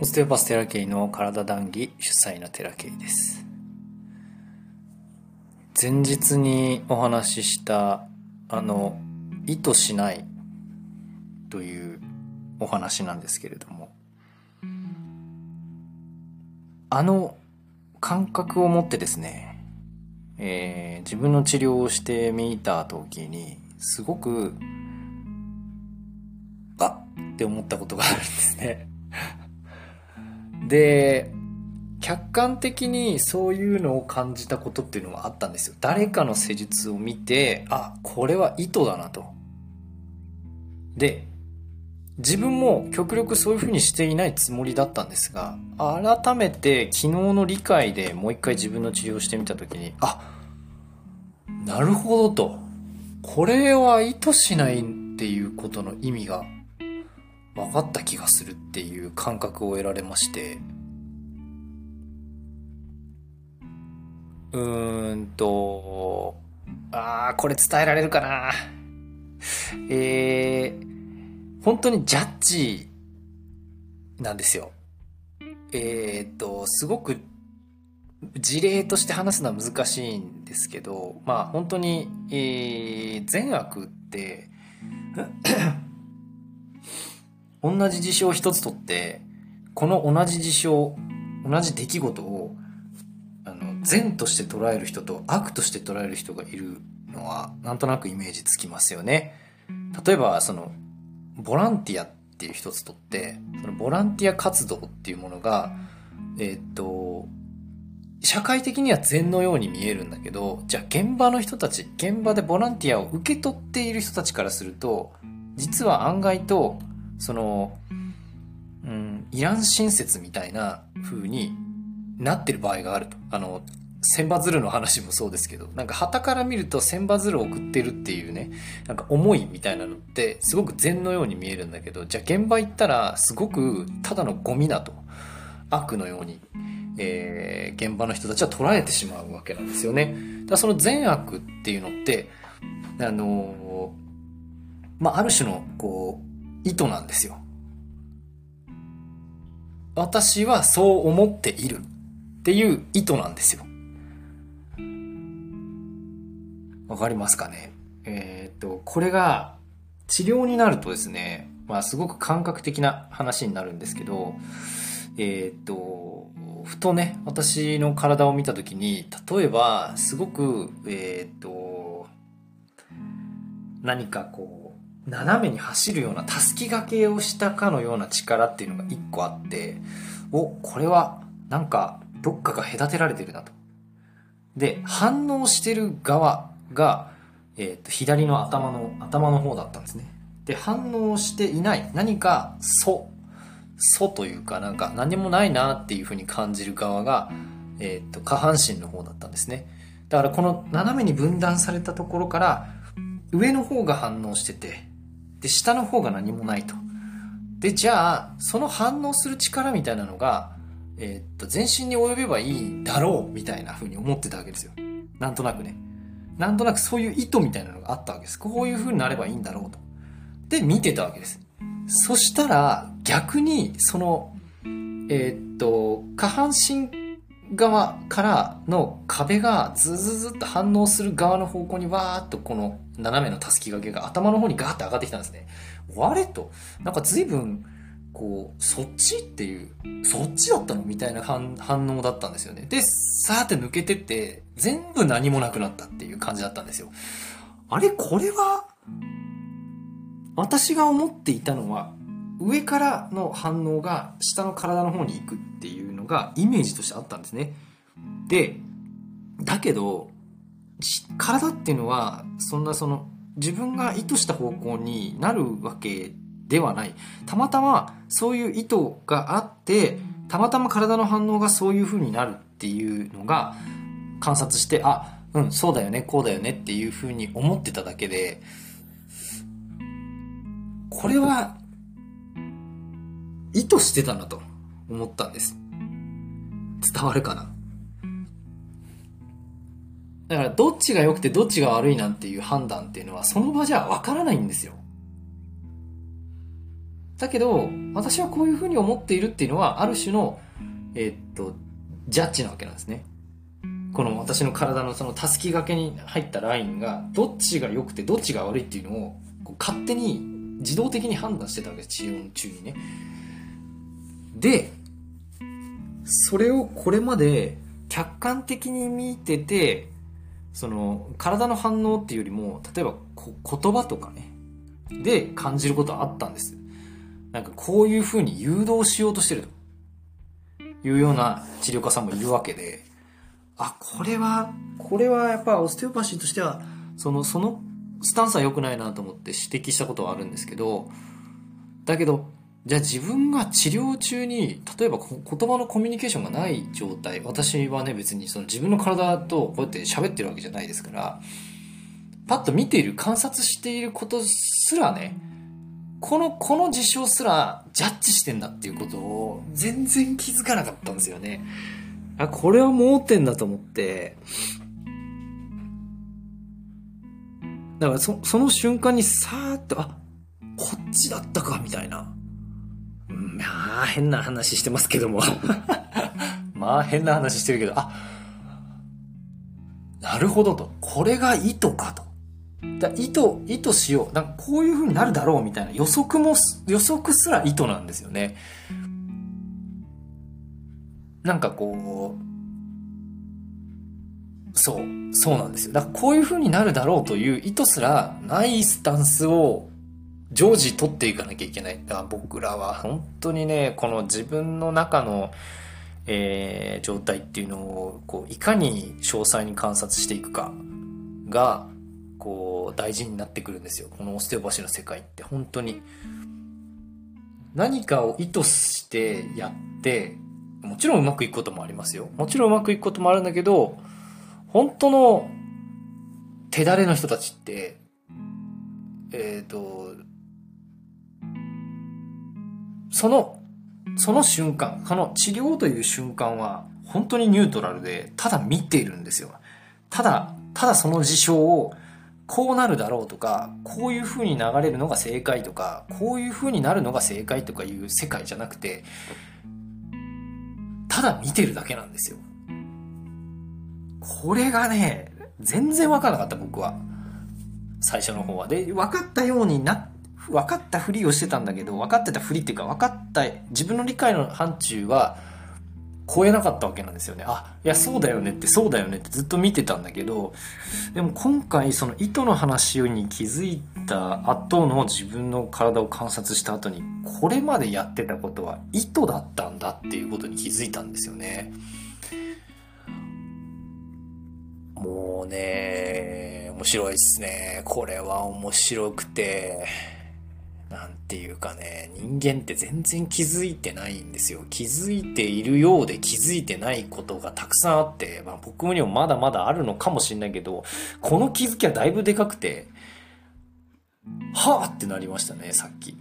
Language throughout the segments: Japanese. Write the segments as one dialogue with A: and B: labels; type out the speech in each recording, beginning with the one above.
A: オステオパステラケイの体談義主催のテラケイです。前日にお話ししたあの意図しないというお話なんですけれどもあの感覚を持ってですね、えー、自分の治療をしてみた時にすごくあっって思ったことがあるんですね。で、客観的にそういうのを感じたことっていうのがあったんですよ。誰かの施術を見て、あ、これは意図だなと。で、自分も極力そういうふうにしていないつもりだったんですが、改めて昨日の理解でもう一回自分の治療をしてみたときに、あ、なるほどと。これは意図しないっていうことの意味が分かった気がするっていう感覚を得られまして。うーんとあーこれ伝えられるかな。えー、本当にジャッジなんですよ。えー、っとすごく事例として話すのは難しいんですけどまあ本当に、えー、善悪って同じ事象一つとって、この同じ事象、同じ出来事を、あの、善として捉える人と悪として捉える人がいるのは、なんとなくイメージつきますよね。例えば、その、ボランティアっていう一つとって、そのボランティア活動っていうものが、えー、っと、社会的には善のように見えるんだけど、じゃあ現場の人たち、現場でボランティアを受け取っている人たちからすると、実は案外とその、うん、イラン親切みたいな風になってる場合があると。あの、千羽鶴の話もそうですけど、なんか旗から見ると千羽鶴を送ってるっていうね、なんか思いみたいなのってすごく善のように見えるんだけど、じゃあ現場行ったらすごくただのゴミだと。悪のように、えー、現場の人たちは捉えてしまうわけなんですよね。だその善悪っていうのって、あのー、まあ、ある種の、こう、意図なんですよ。私はそう思っているっていう意図なんですよ。わかりますかね？えー、っと、これが治療になるとですね、まあすごく感覚的な話になるんですけど、えー、っと、ふとね、私の体を見たときに、例えば、すごく、えー、っと、何かこう、斜めに走るようなたすき掛けをしたかのような力っていうのが一個あっておこれはなんかどっかが隔てられてるなと。で反応してる側が、えー、と左の頭の頭の方だったんですね。で反応していない何か「そ」「そ」というかなんか何もないなっていうふうに感じる側が、えー、と下半身の方だったんですね。だからこの斜めに分断されたところから上の方が反応しててで、下の方が何もないと。で、じゃあ、その反応する力みたいなのが、えー、っと、全身に及べばいいだろう、みたいな風に思ってたわけですよ。なんとなくね。なんとなくそういう意図みたいなのがあったわけです。こういう風になればいいんだろうと。で、見てたわけです。そしたら、逆に、その、えー、っと、下半身側からの壁がズズズっと反応する側の方向にわーっとこの斜めのたすき掛けが頭の方にガーッと上がってきたんですね。あれと、なんか随分、こう、そっちっていう、そっちだったのみたいな反応だったんですよね。で、さーって抜けてって、全部何もなくなったっていう感じだったんですよ。あれこれは、私が思っていたのは、上からの反応が下の体の方に行くっていうがイメージとしてあったんですね。で、だけど、体っていうのは、そんなその、自分が意図した方向になるわけではない。たまたまそういう意図があって、たまたま体の反応がそういう風になるっていうのが観察して、あ、うん、そうだよね、こうだよねっていう風に思ってただけで、これは意図してたなと思ったんです。伝わるかな？だからどっちが良くてどっちが悪いなんていう判断っていうのはその場じゃわからないんですよ。だけど、私はこういうふうに思っているっていうのは、ある種の、えー、っと、ジャッジなわけなんですね。この私の体のそのたすき掛けに入ったラインが、どっちが良くてどっちが悪いっていうのを、こう勝手に自動的に判断してたわけです、治療中にね。で、それをこれまで客観的に見てて、その体の反応っていうよりも、例えば言葉とかね、で感じることはあったんです。なんかこういう風に誘導しようとしてると。いうような治療家さんもいるわけで、あ、これは、これはやっぱオステオパシーとしては、その、そのスタンスは良くないなと思って指摘したことはあるんですけど、だけど、じゃあ自分が治療中に、例えば言葉のコミュニケーションがない状態、私はね別にその自分の体とこうやって喋ってるわけじゃないですから、パッと見ている、観察していることすらね、この、この事象すらジャッジしてんだっていうことを全然気づかなかったんですよね。あ、これは盲点だと思って、だからそその瞬間にさーっと、あ、こっちだったか、みたいな。まあ、変な話してますけども まあ、変な話してるけど、あ、なるほどと。これが意図かと。だ意図、意図しよう。なんかこういう風になるだろうみたいな予測も、予測すら意図なんですよね。なんかこう、そう、そうなんですよ。だからこういう風になるだろうという意図すらないスタンスを常時取っていかなきゃいけない。だから僕らは本当にね、この自分の中の、えー、状態っていうのを、こう、いかに詳細に観察していくかが、こう、大事になってくるんですよ。このオステオパシの世界って本当に。何かを意図してやって、もちろんうまくいくこともありますよ。もちろんうまくいくこともあるんだけど、本当の手だれの人たちって、えっ、ー、と、その、その瞬間、その治療という瞬間は、本当にニュートラルで、ただ見ているんですよ。ただ、ただその事象を、こうなるだろうとか、こういう風に流れるのが正解とか、こういう風になるのが正解とかいう世界じゃなくて、ただ見てるだけなんですよ。これがね、全然わからなかった僕は。最初の方は。で、分かったようになっ分かったふりをしてたんだけど、分かってたふりっていうか、分かった、自分の理解の範疇は超えなかったわけなんですよね。あ、いや、そうだよねって、そうだよねってずっと見てたんだけど、でも今回その意図の話に気づいた後の自分の体を観察した後に、これまでやってたことは意図だったんだっていうことに気づいたんですよね。もうね、面白いっすね。これは面白くて。なんていうかね、人間って全然気づいてないんですよ。気づいているようで気づいてないことがたくさんあって、まあ僕にもまだまだあるのかもしれないけど、この気づきはだいぶでかくて、はぁってなりましたね、さっき。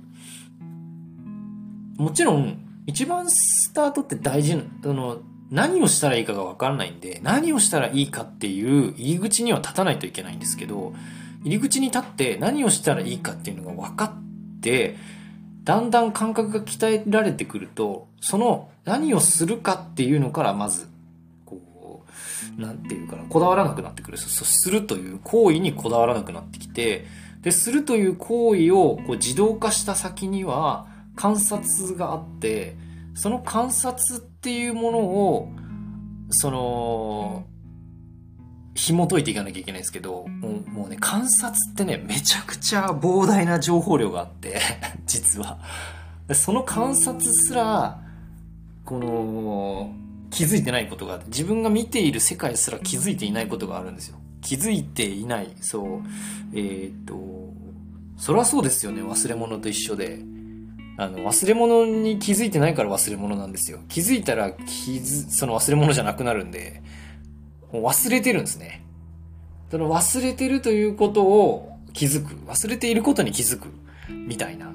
A: もちろん、一番スタートって大事な、その、何をしたらいいかがわかんないんで、何をしたらいいかっていう入り口には立たないといけないんですけど、入り口に立って何をしたらいいかっていうのが分かって、だんだん感覚が鍛えられてくると、その何をするかっていうのからまず、こう、なんていうかな、こだわらなくなってくる。そするという行為にこだわらなくなってきて、で、するという行為をこう自動化した先には観察があって、その観察っていうものを、その、紐解いていかなきゃいけないんですけど、もうもうね、観察ってね、めちゃくちゃ膨大な情報量があって 実は。その観察すら、この、気づいてないことがあって、自分が見ている世界すら気づいていないことがあるんですよ。気づいていない。そう。えー、っと、そりゃそうですよね、忘れ物と一緒で。あの、忘れ物に気づいてないから忘れ物なんですよ。気づいたら気づ、その忘れ物じゃなくなるんで、忘れてるんですね。その忘れてるということを気づく。忘れていることに気づく。みたいな。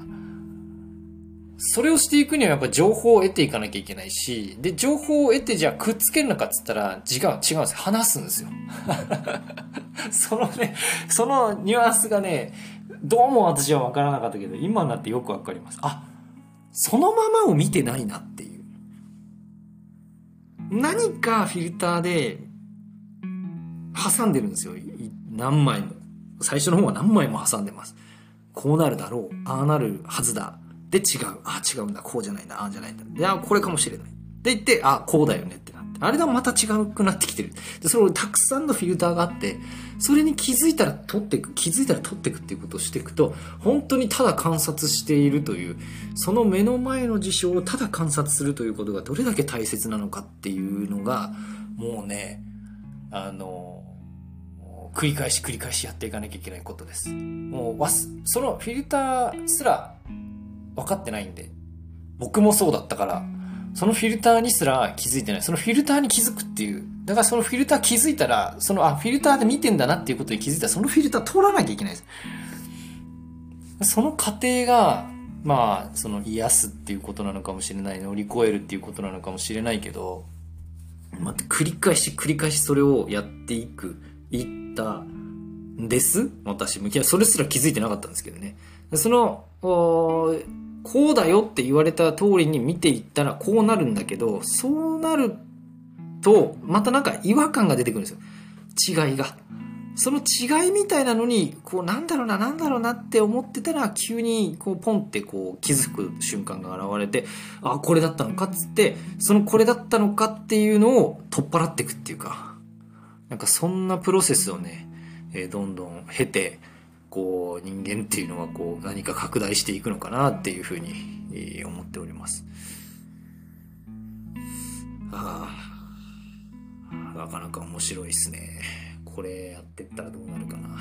A: それをしていくにはやっぱ情報を得ていかなきゃいけないし、で、情報を得てじゃあくっつけるのかっつったら違う、違うんですよ。話すんですよ。そのね、そのニュアンスがね、どうも私は分からなかったけど、今になってよくわかります。あ、そのままを見てないなっていう。何かフィルターで挟んでるんですよ。何枚も。最初の方は何枚も挟んでます。こうなるだろう。ああなるはずだ。で違う。ああ違うんだ。こうじゃないんだ。ああじゃないんだ。いや、これかもしれない。で言って、ああ、こうだよねってなって。あれがまた違くなってきてる。で、それをたくさんのフィルターがあって、それに気づいたら取っていく、気づいたら取っていくっていうことをしていくと、本当にただ観察しているという、その目の前の事象をただ観察するということがどれだけ大切なのかっていうのが、もうね、あの、繰り返し繰り返しやっていかなきゃいけないことです。もうわす、そのフィルターすら分かってないんで、僕もそうだったから、そのフィルターにすら気づいてない。そのフィルターに気づくっていう。だからそのフィルター気づいたら、その、あ、フィルターで見てんだなっていうことに気づいたら、そのフィルター通らなきゃいけないです。その過程が、まあ、その癒すっていうことなのかもしれない。乗り越えるっていうことなのかもしれないけど、まあ、繰り返し繰り返しそれをやっていく、いったんです？私も。いや、それすら気づいてなかったんですけどね。その、こうだよって言われた通りに見ていったらこうなるんだけど、そうなると、またなんか違和感が出てくるんですよ。違いが。その違いみたいなのに、こうなんだろうな、なんだろうなって思ってたら、急にこうポンってこう気づく瞬間が現れて、あ、これだったのかっつって、そのこれだったのかっていうのを取っ払っていくっていうか、なんかそんなプロセスをね、えー、どんどん経て、こう人間っていうのはこう何か拡大していくのかなっていうふうに思っております。ああ、なかなか面白いですね。これやってったらどうなるかな。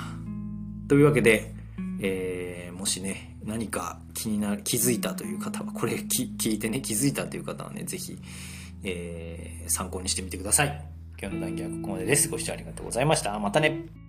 A: というわけで、えー、もしね、何か気になる、気づいたという方は、これ聞いてね、気づいたという方はね、ぜひ、えー、参考にしてみてください。今日の談義はここまでです。ご視聴ありがとうございました。またね。